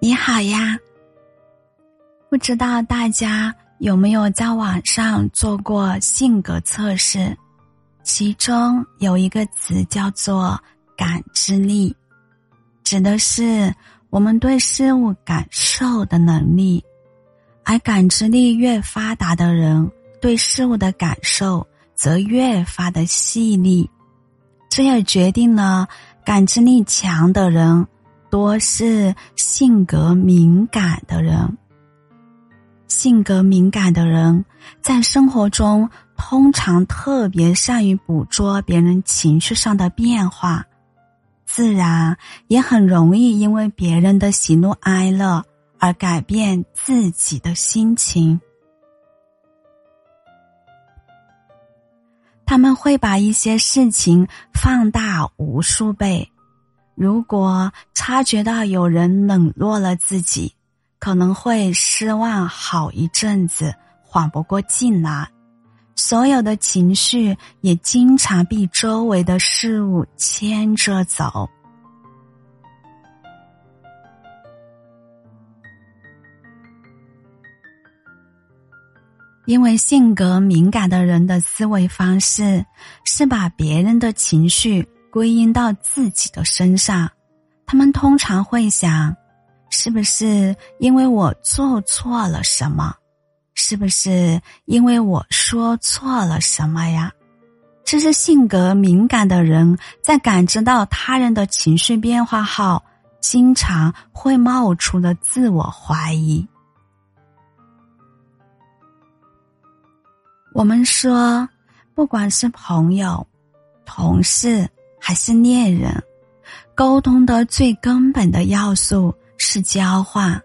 你好呀，不知道大家有没有在网上做过性格测试？其中有一个词叫做感知力，指的是我们对事物感受的能力，而感知力越发达的人，对事物的感受则越发的细腻，这也决定了感知力强的人。多是性格敏感的人，性格敏感的人在生活中通常特别善于捕捉别人情绪上的变化，自然也很容易因为别人的喜怒哀乐而改变自己的心情。他们会把一些事情放大无数倍。如果察觉到有人冷落了自己，可能会失望好一阵子，缓不过劲来。所有的情绪也经常被周围的事物牵着走。因为性格敏感的人的思维方式是把别人的情绪。归因到自己的身上，他们通常会想：是不是因为我做错了什么？是不是因为我说错了什么呀？这是性格敏感的人在感知到他人的情绪变化后，经常会冒出的自我怀疑。我们说，不管是朋友、同事。还是恋人，沟通的最根本的要素是交换。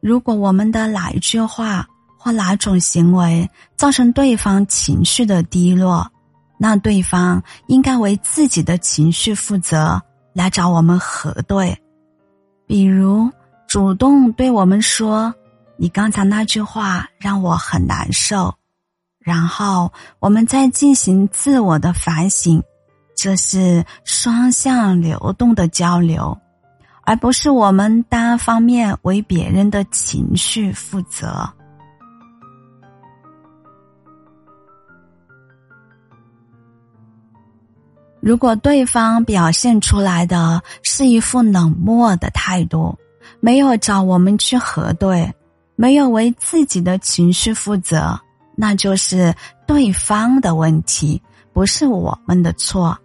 如果我们的哪一句话或哪种行为造成对方情绪的低落，那对方应该为自己的情绪负责，来找我们核对。比如，主动对我们说：“你刚才那句话让我很难受。”然后，我们再进行自我的反省。这是双向流动的交流，而不是我们单方面为别人的情绪负责。如果对方表现出来的是一副冷漠的态度，没有找我们去核对，没有为自己的情绪负责，那就是对方的问题，不是我们的错。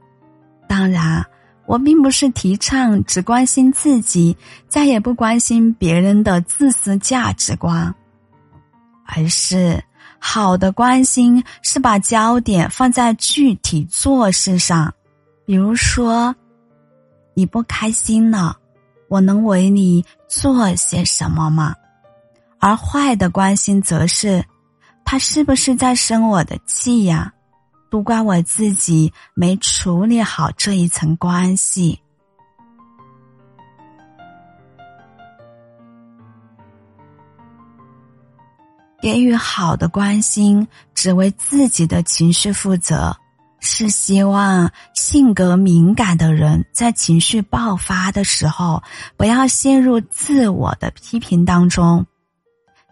当然，我并不是提倡只关心自己，再也不关心别人的自私价值观，而是好的关心是把焦点放在具体做事上。比如说，你不开心了，我能为你做些什么吗？而坏的关心则是，他是不是在生我的气呀？都怪我自己没处理好这一层关系。给予好的关心，只为自己的情绪负责，是希望性格敏感的人在情绪爆发的时候，不要陷入自我的批评当中。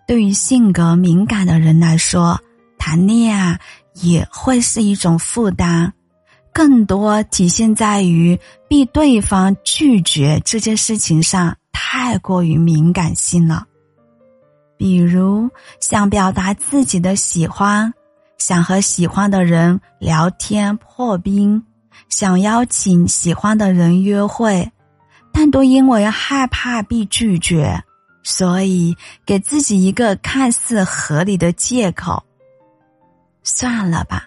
对于性格敏感的人来说，谈恋爱。也会是一种负担，更多体现在于被对方拒绝这件事情上太过于敏感性了。比如想表达自己的喜欢，想和喜欢的人聊天破冰，想邀请喜欢的人约会，但都因为害怕被拒绝，所以给自己一个看似合理的借口。算了吧，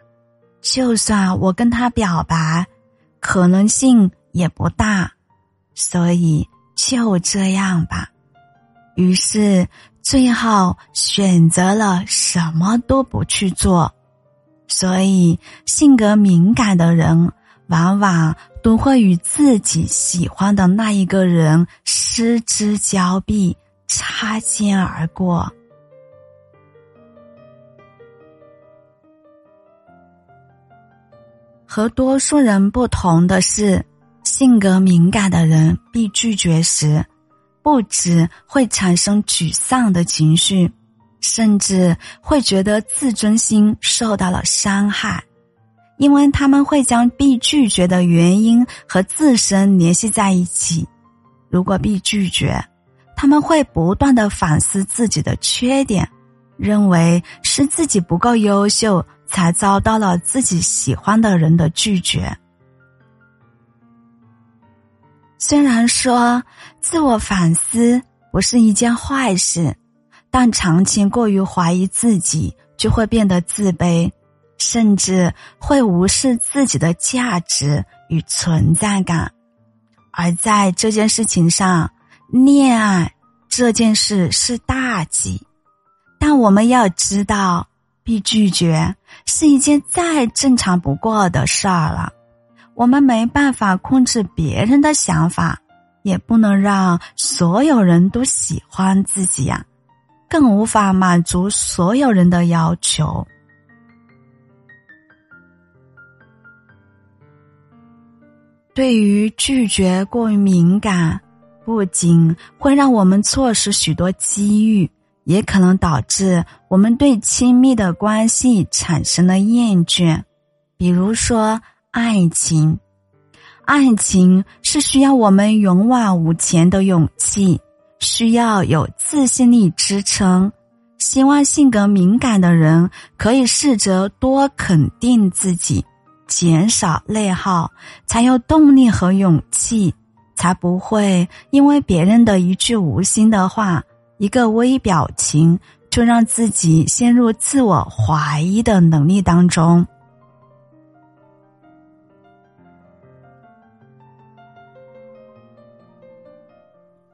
就算我跟他表白，可能性也不大，所以就这样吧。于是最后选择了什么都不去做。所以性格敏感的人，往往都会与自己喜欢的那一个人失之交臂，擦肩而过。和多数人不同的是，性格敏感的人被拒绝时，不止会产生沮丧的情绪，甚至会觉得自尊心受到了伤害，因为他们会将被拒绝的原因和自身联系在一起。如果被拒绝，他们会不断的反思自己的缺点，认为是自己不够优秀，才遭到了自己喜欢的人的拒绝。虽然说自我反思不是一件坏事，但长期过于怀疑自己，就会变得自卑，甚至会无视自己的价值与存在感。而在这件事情上，恋爱这件事是大忌。但我们要知道，被拒绝是一件再正常不过的事儿了。我们没办法控制别人的想法，也不能让所有人都喜欢自己呀，更无法满足所有人的要求。对于拒绝过于敏感，不仅会让我们错失许多机遇，也可能导致我们对亲密的关系产生了厌倦，比如说。爱情，爱情是需要我们勇往无前的勇气，需要有自信力支撑。希望性格敏感的人可以试着多肯定自己，减少内耗，才有动力和勇气，才不会因为别人的一句无心的话、一个微表情，就让自己陷入自我怀疑的能力当中。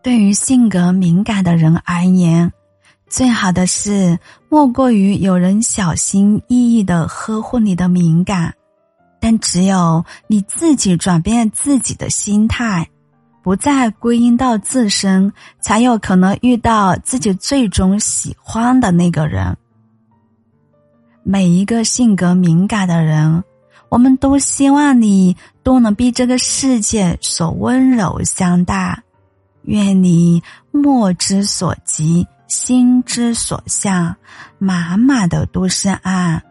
对于性格敏感的人而言，最好的是莫过于有人小心翼翼的呵护你的敏感，但只有你自己转变自己的心态，不再归因到自身，才有可能遇到自己最终喜欢的那个人。每一个性格敏感的人，我们都希望你都能被这个世界所温柔相待。愿你目之所及，心之所向，满满的都是爱。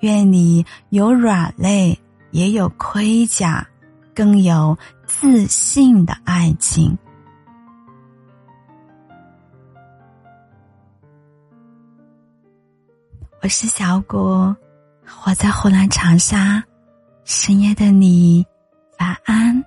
愿你有软肋，也有盔甲，更有自信的爱情。我是小果，我在湖南长沙，深夜的你，晚安。